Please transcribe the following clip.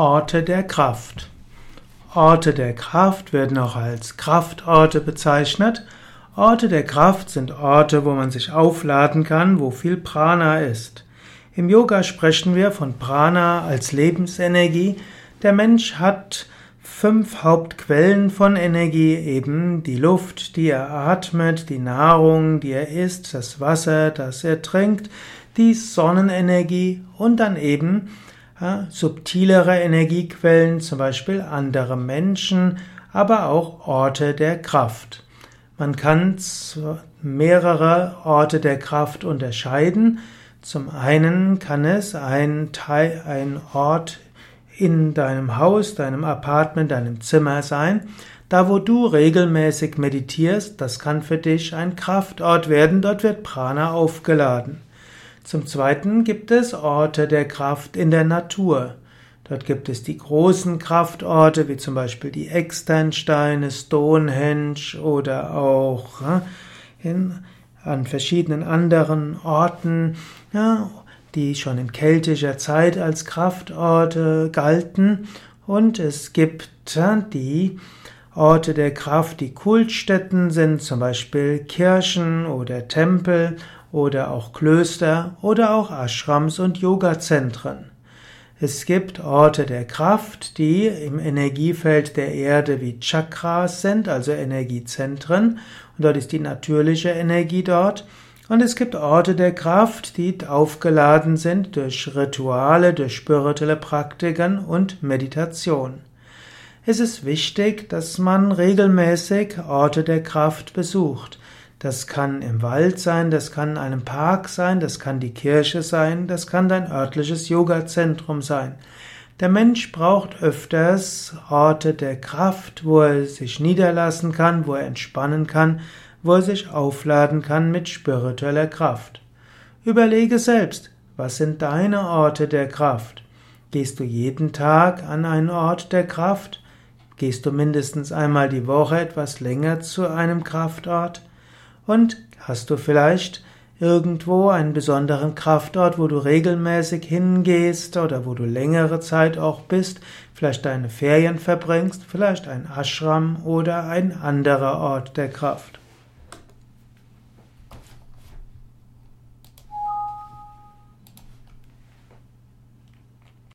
Orte der Kraft. Orte der Kraft werden auch als Kraftorte bezeichnet. Orte der Kraft sind Orte, wo man sich aufladen kann, wo viel Prana ist. Im Yoga sprechen wir von Prana als Lebensenergie. Der Mensch hat fünf Hauptquellen von Energie, eben die Luft, die er atmet, die Nahrung, die er isst, das Wasser, das er trinkt, die Sonnenenergie und dann eben subtilere Energiequellen, zum Beispiel andere Menschen, aber auch Orte der Kraft. Man kann mehrere Orte der Kraft unterscheiden. Zum einen kann es ein, Teil, ein Ort in deinem Haus, deinem Apartment, deinem Zimmer sein. Da, wo du regelmäßig meditierst, das kann für dich ein Kraftort werden. Dort wird Prana aufgeladen. Zum Zweiten gibt es Orte der Kraft in der Natur. Dort gibt es die großen Kraftorte, wie zum Beispiel die Externsteine, Stonehenge oder auch in, an verschiedenen anderen Orten, ja, die schon in keltischer Zeit als Kraftorte galten. Und es gibt die Orte der Kraft, die Kultstätten sind, zum Beispiel Kirchen oder Tempel oder auch Klöster oder auch Ashrams und Yogazentren. Es gibt Orte der Kraft, die im Energiefeld der Erde wie Chakras sind, also Energiezentren, und dort ist die natürliche Energie dort. Und es gibt Orte der Kraft, die aufgeladen sind durch Rituale, durch spirituelle Praktiken und Meditation. Es ist wichtig, dass man regelmäßig Orte der Kraft besucht. Das kann im Wald sein, das kann in einem Park sein, das kann die Kirche sein, das kann dein örtliches Yoga-Zentrum sein. Der Mensch braucht öfters Orte der Kraft, wo er sich niederlassen kann, wo er entspannen kann, wo er sich aufladen kann mit spiritueller Kraft. Überlege selbst, was sind deine Orte der Kraft? Gehst du jeden Tag an einen Ort der Kraft? Gehst du mindestens einmal die Woche etwas länger zu einem Kraftort? Und hast du vielleicht irgendwo einen besonderen Kraftort, wo du regelmäßig hingehst oder wo du längere Zeit auch bist, vielleicht deine Ferien verbringst, vielleicht ein Ashram oder ein anderer Ort der Kraft.